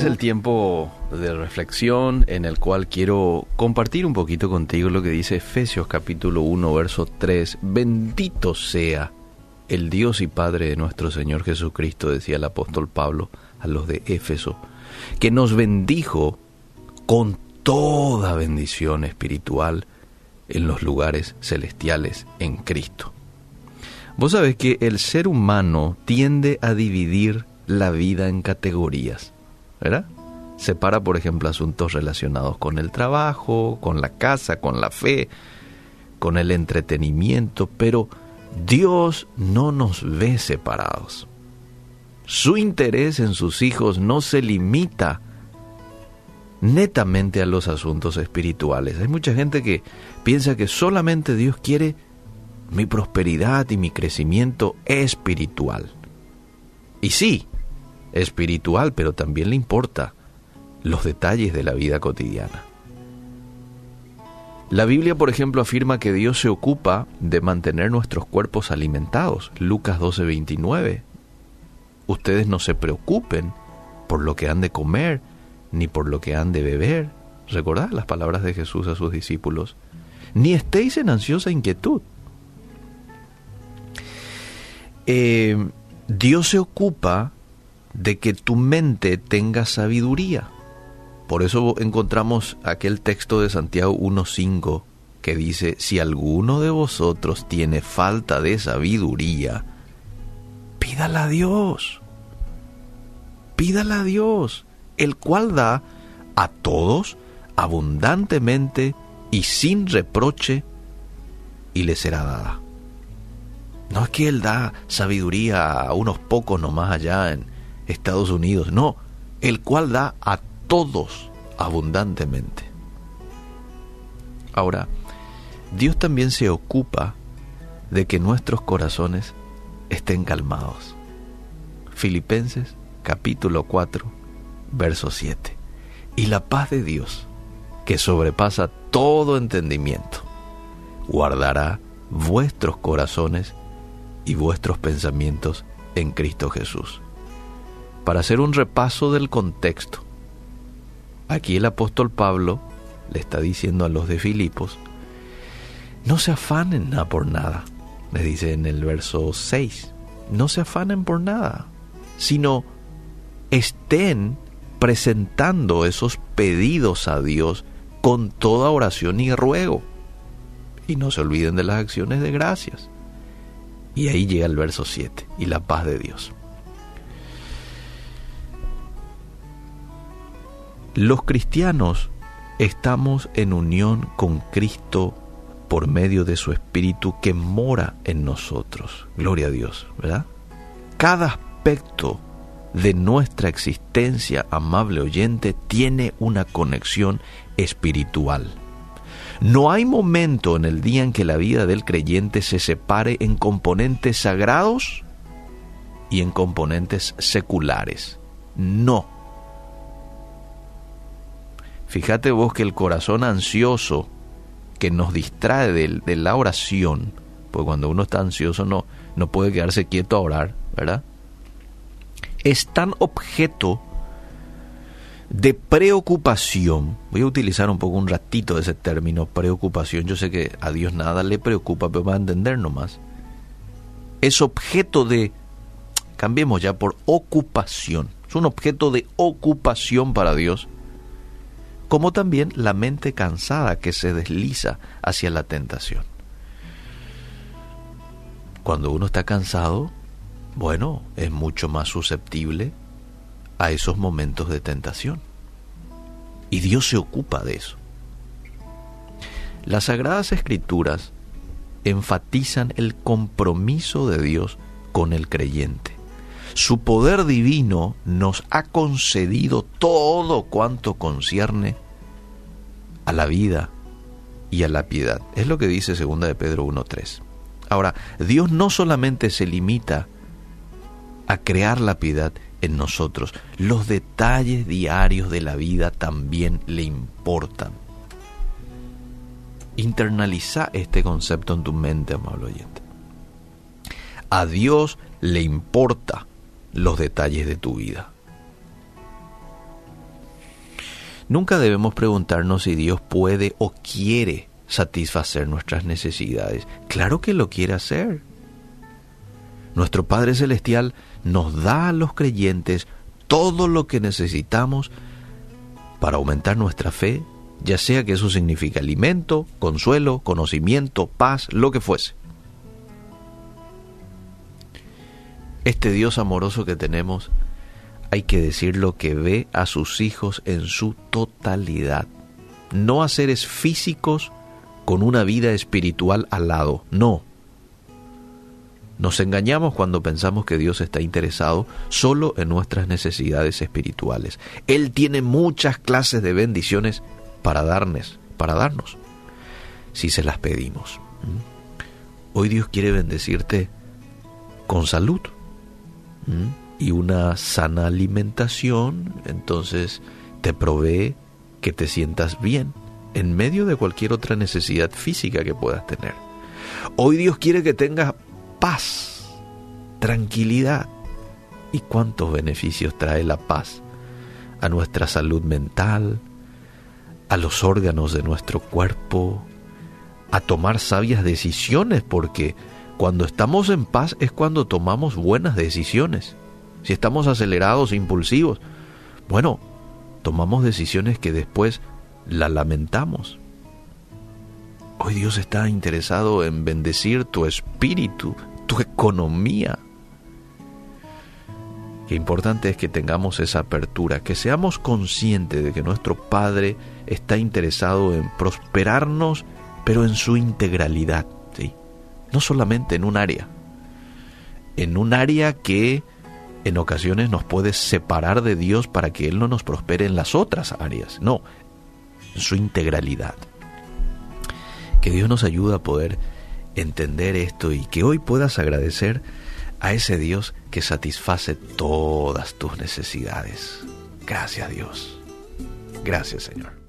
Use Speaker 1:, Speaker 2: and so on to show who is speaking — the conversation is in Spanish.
Speaker 1: es el tiempo de reflexión en el cual quiero compartir un poquito contigo lo que dice Efesios capítulo 1, verso 3. Bendito sea el Dios y Padre de nuestro Señor Jesucristo, decía el apóstol Pablo a los de Éfeso, que nos bendijo con toda bendición espiritual en los lugares celestiales en Cristo. Vos sabés que el ser humano tiende a dividir la vida en categorías, ¿verdad? Separa, por ejemplo, asuntos relacionados con el trabajo, con la casa, con la fe, con el entretenimiento, pero Dios no nos ve separados. Su interés en sus hijos no se limita netamente a los asuntos espirituales. Hay mucha gente que piensa que solamente Dios quiere mi prosperidad y mi crecimiento espiritual. Y sí, espiritual, pero también le importa los detalles de la vida cotidiana. La Biblia, por ejemplo, afirma que Dios se ocupa de mantener nuestros cuerpos alimentados. Lucas 12:29. Ustedes no se preocupen por lo que han de comer, ni por lo que han de beber. Recordad las palabras de Jesús a sus discípulos. Ni estéis en ansiosa inquietud. Eh, Dios se ocupa de que tu mente tenga sabiduría. Por eso encontramos aquel texto de Santiago 1.5 que dice, si alguno de vosotros tiene falta de sabiduría, pídala a Dios. Pídala a Dios, el cual da a todos abundantemente y sin reproche, y le será dada. No es que Él da sabiduría a unos pocos nomás allá en Estados Unidos, no, el cual da a todos abundantemente. Ahora, Dios también se ocupa de que nuestros corazones estén calmados. Filipenses capítulo 4, verso 7. Y la paz de Dios, que sobrepasa todo entendimiento, guardará vuestros corazones y vuestros pensamientos en Cristo Jesús. Para hacer un repaso del contexto, aquí el apóstol Pablo le está diciendo a los de Filipos, no se afanen por nada, le dice en el verso 6, no se afanen por nada, sino estén presentando esos pedidos a Dios con toda oración y ruego. Y no se olviden de las acciones de gracias. Y ahí llega el verso 7, y la paz de Dios. Los cristianos estamos en unión con Cristo por medio de su Espíritu que mora en nosotros. Gloria a Dios, ¿verdad? Cada aspecto de nuestra existencia, amable oyente, tiene una conexión espiritual. No hay momento en el día en que la vida del creyente se separe en componentes sagrados y en componentes seculares. No. Fíjate vos que el corazón ansioso que nos distrae de, la oración, pues cuando uno está ansioso no, no puede quedarse quieto a orar, ¿verdad? Es tan objeto de preocupación. Voy a utilizar un poco un ratito de ese término, preocupación. Yo sé que a Dios nada le preocupa, pero va a entender nomás. Es objeto de, cambiemos ya por ocupación. Es un objeto de ocupación para Dios. Como también la mente cansada que se desliza hacia la tentación. Cuando uno está cansado, bueno, es mucho más susceptible a esos momentos de tentación. Y Dios se ocupa de eso. Las sagradas escrituras enfatizan el compromiso de Dios con el creyente. Su poder divino nos ha concedido todo cuanto concierne a la vida y a la piedad. Es lo que dice 2 de Pedro 1.3. Ahora, Dios no solamente se limita a crear la piedad, en nosotros. Los detalles diarios de la vida también le importan. Internaliza este concepto en tu mente, amable oyente. A Dios le importa los detalles de tu vida. Nunca debemos preguntarnos si Dios puede o quiere satisfacer nuestras necesidades. Claro que lo quiere hacer. Nuestro Padre Celestial nos da a los creyentes todo lo que necesitamos para aumentar nuestra fe, ya sea que eso signifique alimento, consuelo, conocimiento, paz, lo que fuese. Este Dios amoroso que tenemos, hay que decirlo que ve a sus hijos en su totalidad, no a seres físicos con una vida espiritual al lado, no. Nos engañamos cuando pensamos que Dios está interesado solo en nuestras necesidades espirituales. Él tiene muchas clases de bendiciones para darnos, para darnos, si se las pedimos. ¿Mm? Hoy Dios quiere bendecirte con salud, y una sana alimentación, entonces te provee que te sientas bien en medio de cualquier otra necesidad física que puedas tener. Hoy Dios quiere que tengas paz, tranquilidad. ¿Y cuántos beneficios trae la paz a nuestra salud mental, a los órganos de nuestro cuerpo, a tomar sabias decisiones? Porque cuando estamos en paz es cuando tomamos buenas decisiones. Si estamos acelerados, impulsivos, bueno, tomamos decisiones que después la lamentamos. Hoy Dios está interesado en bendecir tu espíritu, tu economía. Qué importante es que tengamos esa apertura, que seamos conscientes de que nuestro Padre está interesado en prosperarnos, pero en su integralidad no solamente en un área, en un área que en ocasiones nos puede separar de Dios para que Él no nos prospere en las otras áreas, no, en su integralidad. Que Dios nos ayude a poder entender esto y que hoy puedas agradecer a ese Dios que satisface todas tus necesidades. Gracias Dios. Gracias Señor.